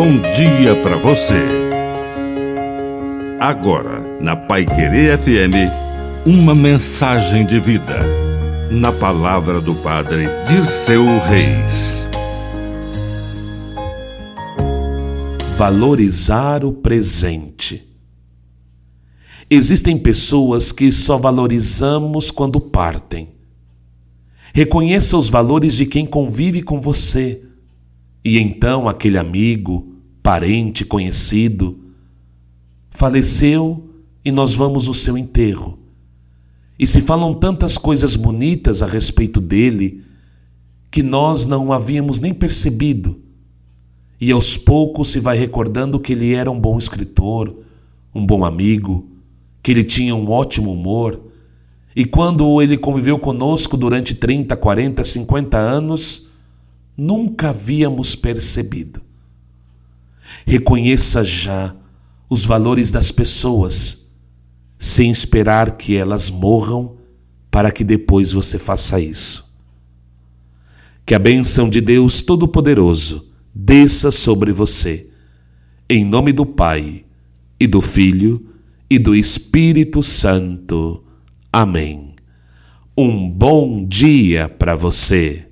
bom dia para você. Agora, na Pai Querer FM, uma mensagem de vida. Na palavra do Padre de seu Reis. Valorizar o presente. Existem pessoas que só valorizamos quando partem. Reconheça os valores de quem convive com você e então aquele amigo, parente, conhecido, faleceu e nós vamos ao seu enterro. E se falam tantas coisas bonitas a respeito dele que nós não havíamos nem percebido. E aos poucos se vai recordando que ele era um bom escritor, um bom amigo, que ele tinha um ótimo humor. E quando ele conviveu conosco durante 30, 40, 50 anos, nunca havíamos percebido. Reconheça já os valores das pessoas, sem esperar que elas morram para que depois você faça isso. Que a bênção de Deus Todo-Poderoso desça sobre você, em nome do Pai, e do Filho, e do Espírito Santo. Amém. Um bom dia para você.